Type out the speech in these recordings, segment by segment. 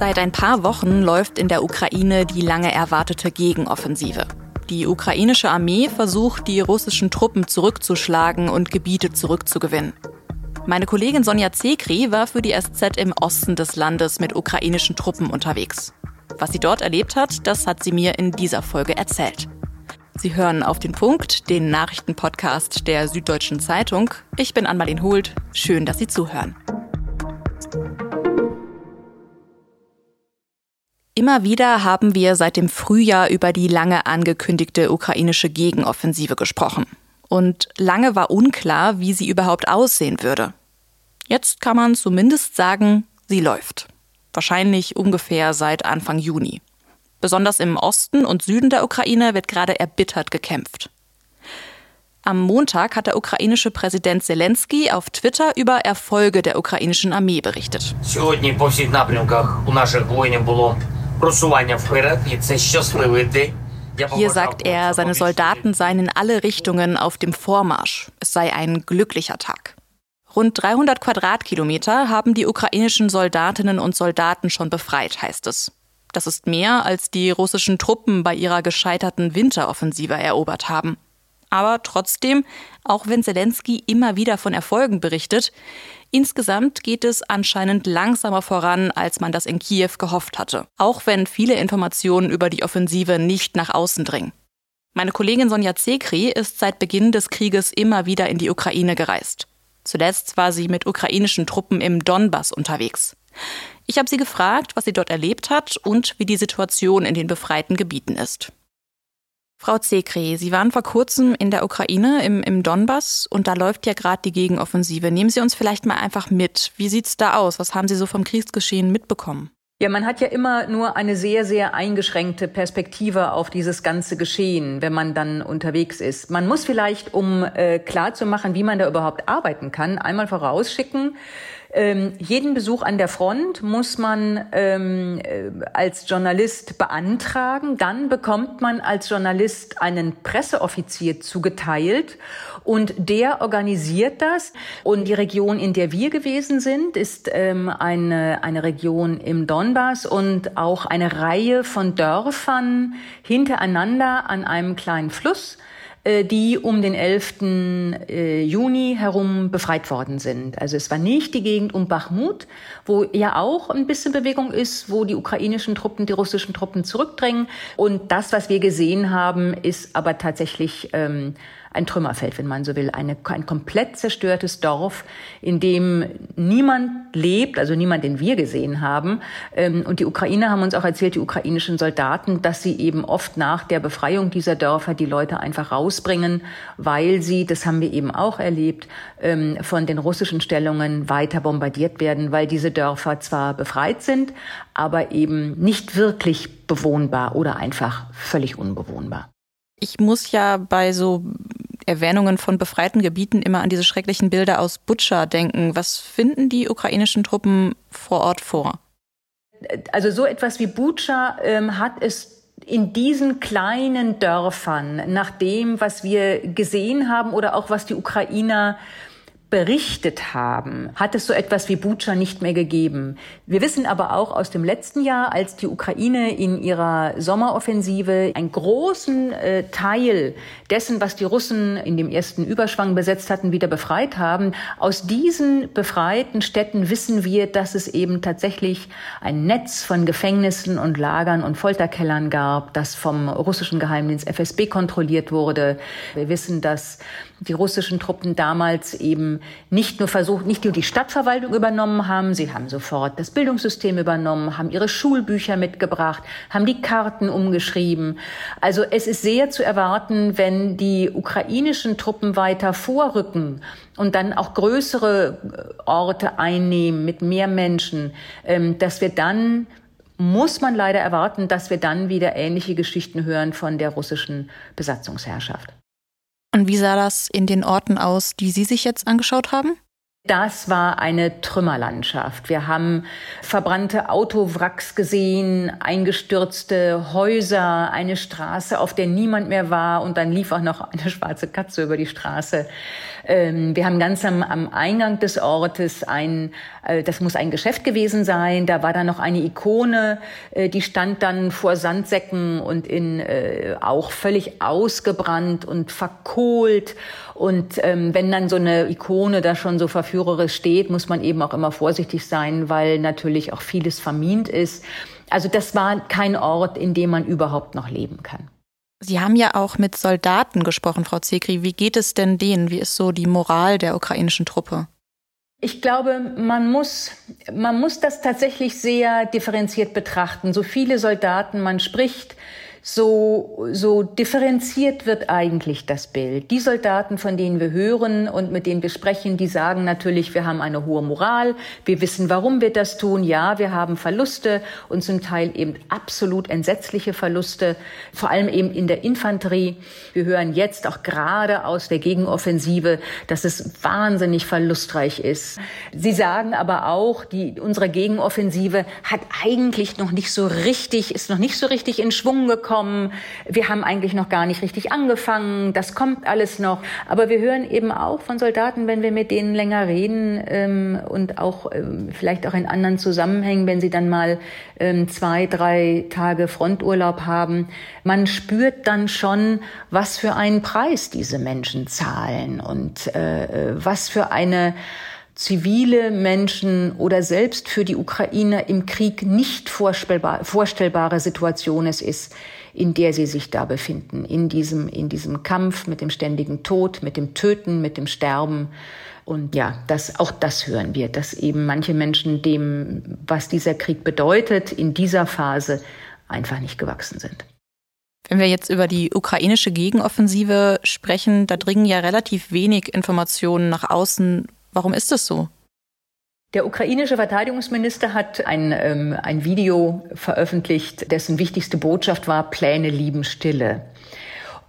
Seit ein paar Wochen läuft in der Ukraine die lange erwartete Gegenoffensive. Die ukrainische Armee versucht, die russischen Truppen zurückzuschlagen und Gebiete zurückzugewinnen. Meine Kollegin Sonja Zekri war für die SZ im Osten des Landes mit ukrainischen Truppen unterwegs. Was sie dort erlebt hat, das hat sie mir in dieser Folge erzählt. Sie hören auf den Punkt, den Nachrichtenpodcast der Süddeutschen Zeitung. Ich bin Anmalin Hult. Schön, dass Sie zuhören. Immer wieder haben wir seit dem Frühjahr über die lange angekündigte ukrainische Gegenoffensive gesprochen. Und lange war unklar, wie sie überhaupt aussehen würde. Jetzt kann man zumindest sagen, sie läuft. Wahrscheinlich ungefähr seit Anfang Juni. Besonders im Osten und Süden der Ukraine wird gerade erbittert gekämpft. Am Montag hat der ukrainische Präsident Zelensky auf Twitter über Erfolge der ukrainischen Armee berichtet. Сьогодні по всіх напрямках у наших воїнів було hier sagt er, seine Soldaten seien in alle Richtungen auf dem Vormarsch. Es sei ein glücklicher Tag. Rund 300 Quadratkilometer haben die ukrainischen Soldatinnen und Soldaten schon befreit, heißt es. Das ist mehr, als die russischen Truppen bei ihrer gescheiterten Winteroffensive erobert haben. Aber trotzdem, auch wenn Zelensky immer wieder von Erfolgen berichtet, insgesamt geht es anscheinend langsamer voran, als man das in Kiew gehofft hatte. Auch wenn viele Informationen über die Offensive nicht nach außen dringen. Meine Kollegin Sonja Zekri ist seit Beginn des Krieges immer wieder in die Ukraine gereist. Zuletzt war sie mit ukrainischen Truppen im Donbass unterwegs. Ich habe sie gefragt, was sie dort erlebt hat und wie die Situation in den befreiten Gebieten ist. Frau Zekri, Sie waren vor kurzem in der Ukraine, im, im Donbass, und da läuft ja gerade die Gegenoffensive. Nehmen Sie uns vielleicht mal einfach mit. Wie sieht's da aus? Was haben Sie so vom Kriegsgeschehen mitbekommen? Ja, man hat ja immer nur eine sehr, sehr eingeschränkte Perspektive auf dieses ganze Geschehen, wenn man dann unterwegs ist. Man muss vielleicht, um äh, klar zu machen, wie man da überhaupt arbeiten kann, einmal vorausschicken, ähm, jeden Besuch an der Front muss man ähm, äh, als Journalist beantragen. Dann bekommt man als Journalist einen Presseoffizier zugeteilt und der organisiert das. Und die Region, in der wir gewesen sind, ist ähm, eine, eine Region im Donbass und auch eine Reihe von Dörfern hintereinander an einem kleinen Fluss. Äh, die um den 11. Äh, Juni herum befreit worden sind. Also es war nicht die Gegend um Bachmut, wo ja auch ein bisschen Bewegung ist, wo die ukrainischen Truppen die russischen Truppen zurückdrängen. Und das, was wir gesehen haben, ist aber tatsächlich ähm, ein Trümmerfeld, wenn man so will, eine, ein komplett zerstörtes Dorf, in dem niemand lebt, also niemand, den wir gesehen haben. Ähm, und die Ukrainer haben uns auch erzählt, die ukrainischen Soldaten, dass sie eben oft nach der Befreiung dieser Dörfer die Leute einfach rausbringen, weil sie, das haben wir eben auch erlebt, ähm, von den russischen Stellungen weiter bombardiert werden, weil diese Dörfer zwar befreit sind, aber eben nicht wirklich bewohnbar oder einfach völlig unbewohnbar. Ich muss ja bei so Erwähnungen von befreiten Gebieten immer an diese schrecklichen Bilder aus Butscha denken. Was finden die ukrainischen Truppen vor Ort vor? Also so etwas wie Butscha ähm, hat es in diesen kleinen Dörfern, nach dem, was wir gesehen haben oder auch was die Ukrainer berichtet haben, hat es so etwas wie Bucha nicht mehr gegeben. Wir wissen aber auch aus dem letzten Jahr, als die Ukraine in ihrer Sommeroffensive einen großen äh, Teil dessen, was die Russen in dem ersten Überschwang besetzt hatten, wieder befreit haben. Aus diesen befreiten Städten wissen wir, dass es eben tatsächlich ein Netz von Gefängnissen und Lagern und Folterkellern gab, das vom russischen Geheimdienst FSB kontrolliert wurde. Wir wissen, dass die russischen Truppen damals eben nicht nur versucht, nicht nur die Stadtverwaltung übernommen haben, sie haben sofort das Bildungssystem übernommen, haben ihre Schulbücher mitgebracht, haben die Karten umgeschrieben. Also es ist sehr zu erwarten, wenn die ukrainischen Truppen weiter vorrücken und dann auch größere äh, Orte einnehmen mit mehr Menschen, ähm, dass wir dann muss man leider erwarten, dass wir dann wieder ähnliche Geschichten hören von der russischen Besatzungsherrschaft. Und wie sah das in den Orten aus, die Sie sich jetzt angeschaut haben? Das war eine Trümmerlandschaft. Wir haben verbrannte Autowracks gesehen, eingestürzte Häuser, eine Straße, auf der niemand mehr war und dann lief auch noch eine schwarze Katze über die Straße. Ähm, wir haben ganz am, am Eingang des Ortes ein, äh, das muss ein Geschäft gewesen sein, da war dann noch eine Ikone, äh, die stand dann vor Sandsäcken und in äh, auch völlig ausgebrannt und verkohlt. Und ähm, wenn dann so eine Ikone da schon so verführerisch steht, muss man eben auch immer vorsichtig sein, weil natürlich auch vieles vermint ist. Also das war kein Ort, in dem man überhaupt noch leben kann. Sie haben ja auch mit Soldaten gesprochen, Frau Zekri. Wie geht es denn denen? Wie ist so die Moral der ukrainischen Truppe? Ich glaube, man muss, man muss das tatsächlich sehr differenziert betrachten. So viele Soldaten man spricht, so, so differenziert wird eigentlich das Bild. Die Soldaten, von denen wir hören und mit denen wir sprechen, die sagen natürlich, wir haben eine hohe Moral, wir wissen, warum wir das tun. Ja, wir haben Verluste und zum Teil eben absolut entsetzliche Verluste, vor allem eben in der Infanterie. Wir hören jetzt auch gerade aus der Gegenoffensive, dass es wahnsinnig verlustreich ist. Sie sagen aber auch, die, unsere Gegenoffensive hat eigentlich noch nicht so richtig, ist noch nicht so richtig in Schwung gekommen kommen. Wir haben eigentlich noch gar nicht richtig angefangen. Das kommt alles noch. Aber wir hören eben auch von Soldaten, wenn wir mit denen länger reden ähm, und auch ähm, vielleicht auch in anderen Zusammenhängen, wenn sie dann mal ähm, zwei, drei Tage Fronturlaub haben. Man spürt dann schon, was für einen Preis diese Menschen zahlen und äh, äh was für eine zivile Menschen oder selbst für die Ukrainer im Krieg nicht vorstellbar, vorstellbare Situation es ist, in der sie sich da befinden, in diesem, in diesem Kampf mit dem ständigen Tod, mit dem Töten, mit dem Sterben. Und ja, das, auch das hören wir, dass eben manche Menschen dem, was dieser Krieg bedeutet, in dieser Phase einfach nicht gewachsen sind. Wenn wir jetzt über die ukrainische Gegenoffensive sprechen, da dringen ja relativ wenig Informationen nach außen. Warum ist das so? Der ukrainische Verteidigungsminister hat ein, ähm, ein Video veröffentlicht, dessen wichtigste Botschaft war, Pläne lieben Stille.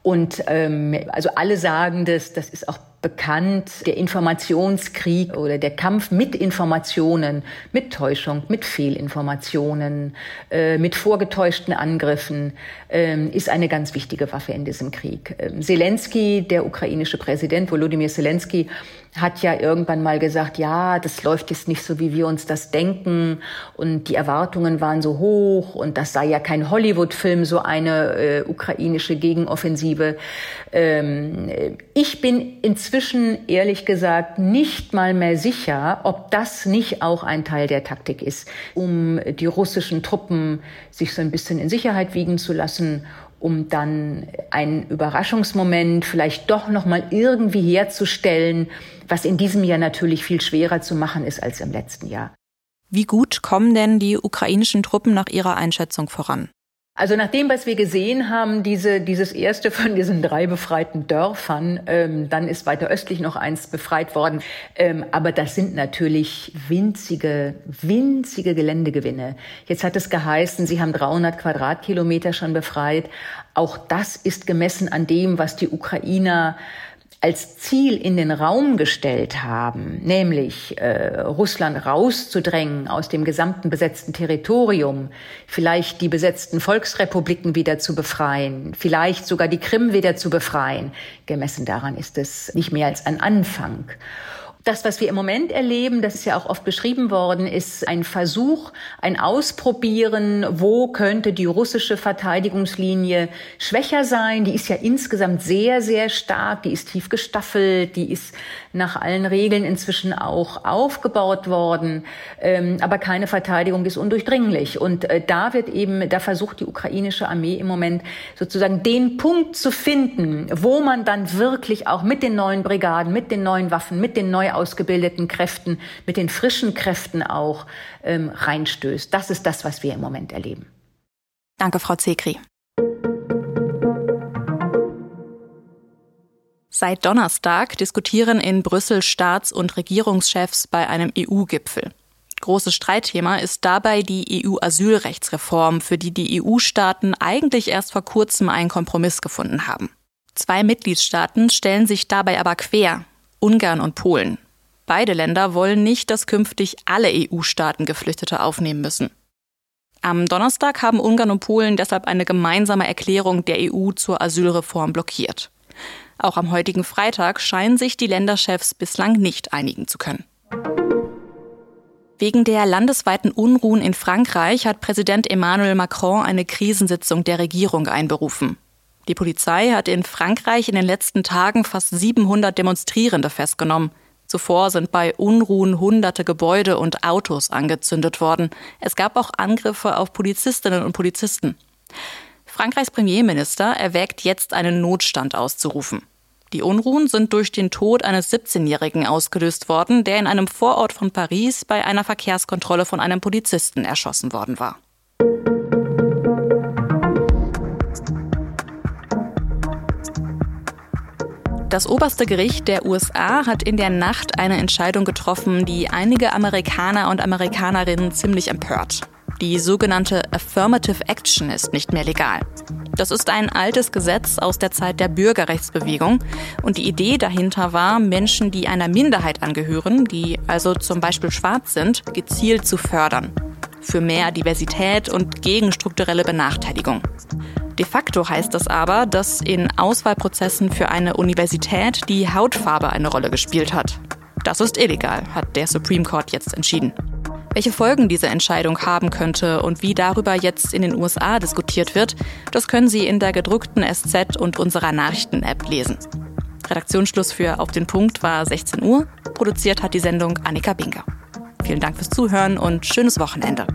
Und ähm, also alle sagen das, das ist auch bekannt, der Informationskrieg oder der Kampf mit Informationen, mit Täuschung, mit Fehlinformationen, äh, mit vorgetäuschten Angriffen äh, ist eine ganz wichtige Waffe in diesem Krieg. Ähm, Zelensky, der ukrainische Präsident Volodymyr Zelensky, hat ja irgendwann mal gesagt, ja, das läuft jetzt nicht so, wie wir uns das denken und die Erwartungen waren so hoch und das sei ja kein Hollywood-Film, so eine äh, ukrainische Gegenoffensive. Ähm, ich bin inzwischen ehrlich gesagt nicht mal mehr sicher, ob das nicht auch ein Teil der Taktik ist, um die russischen Truppen sich so ein bisschen in Sicherheit wiegen zu lassen um dann einen Überraschungsmoment vielleicht doch noch mal irgendwie herzustellen, was in diesem Jahr natürlich viel schwerer zu machen ist als im letzten Jahr. Wie gut kommen denn die ukrainischen Truppen nach Ihrer Einschätzung voran? Also nach dem, was wir gesehen haben, diese, dieses erste von diesen drei befreiten Dörfern, ähm, dann ist weiter östlich noch eins befreit worden. Ähm, aber das sind natürlich winzige, winzige Geländegewinne. Jetzt hat es geheißen, sie haben 300 Quadratkilometer schon befreit. Auch das ist gemessen an dem, was die Ukrainer als Ziel in den Raum gestellt haben, nämlich äh, Russland rauszudrängen aus dem gesamten besetzten Territorium, vielleicht die besetzten Volksrepubliken wieder zu befreien, vielleicht sogar die Krim wieder zu befreien, gemessen daran ist es nicht mehr als ein Anfang. Das, was wir im Moment erleben, das ist ja auch oft beschrieben worden, ist ein Versuch, ein Ausprobieren, wo könnte die russische Verteidigungslinie schwächer sein. Die ist ja insgesamt sehr, sehr stark, die ist tief gestaffelt, die ist nach allen Regeln inzwischen auch aufgebaut worden. Ähm, aber keine Verteidigung ist undurchdringlich. Und äh, da wird eben, da versucht die ukrainische Armee im Moment sozusagen den Punkt zu finden, wo man dann wirklich auch mit den neuen Brigaden, mit den neuen Waffen, mit den neu ausgebildeten Kräften, mit den frischen Kräften auch ähm, reinstößt. Das ist das, was wir im Moment erleben. Danke, Frau Zekri. Seit Donnerstag diskutieren in Brüssel Staats- und Regierungschefs bei einem EU-Gipfel. Großes Streitthema ist dabei die EU-Asylrechtsreform, für die die EU-Staaten eigentlich erst vor kurzem einen Kompromiss gefunden haben. Zwei Mitgliedstaaten stellen sich dabei aber quer, Ungarn und Polen. Beide Länder wollen nicht, dass künftig alle EU-Staaten Geflüchtete aufnehmen müssen. Am Donnerstag haben Ungarn und Polen deshalb eine gemeinsame Erklärung der EU zur Asylreform blockiert. Auch am heutigen Freitag scheinen sich die Länderchefs bislang nicht einigen zu können. Wegen der landesweiten Unruhen in Frankreich hat Präsident Emmanuel Macron eine Krisensitzung der Regierung einberufen. Die Polizei hat in Frankreich in den letzten Tagen fast 700 Demonstrierende festgenommen. Zuvor sind bei Unruhen hunderte Gebäude und Autos angezündet worden. Es gab auch Angriffe auf Polizistinnen und Polizisten. Frankreichs Premierminister erwägt jetzt einen Notstand auszurufen. Die Unruhen sind durch den Tod eines 17-Jährigen ausgelöst worden, der in einem Vorort von Paris bei einer Verkehrskontrolle von einem Polizisten erschossen worden war. Das oberste Gericht der USA hat in der Nacht eine Entscheidung getroffen, die einige Amerikaner und Amerikanerinnen ziemlich empört. Die sogenannte Affirmative Action ist nicht mehr legal. Das ist ein altes Gesetz aus der Zeit der Bürgerrechtsbewegung und die Idee dahinter war, Menschen, die einer Minderheit angehören, die also zum Beispiel schwarz sind, gezielt zu fördern. Für mehr Diversität und gegen strukturelle Benachteiligung. De facto heißt das aber, dass in Auswahlprozessen für eine Universität die Hautfarbe eine Rolle gespielt hat. Das ist illegal, hat der Supreme Court jetzt entschieden. Welche Folgen diese Entscheidung haben könnte und wie darüber jetzt in den USA diskutiert wird, das können Sie in der gedruckten SZ und unserer Nachrichten-App lesen. Redaktionsschluss für Auf den Punkt war 16 Uhr. Produziert hat die Sendung Annika Binker. Vielen Dank fürs Zuhören und schönes Wochenende.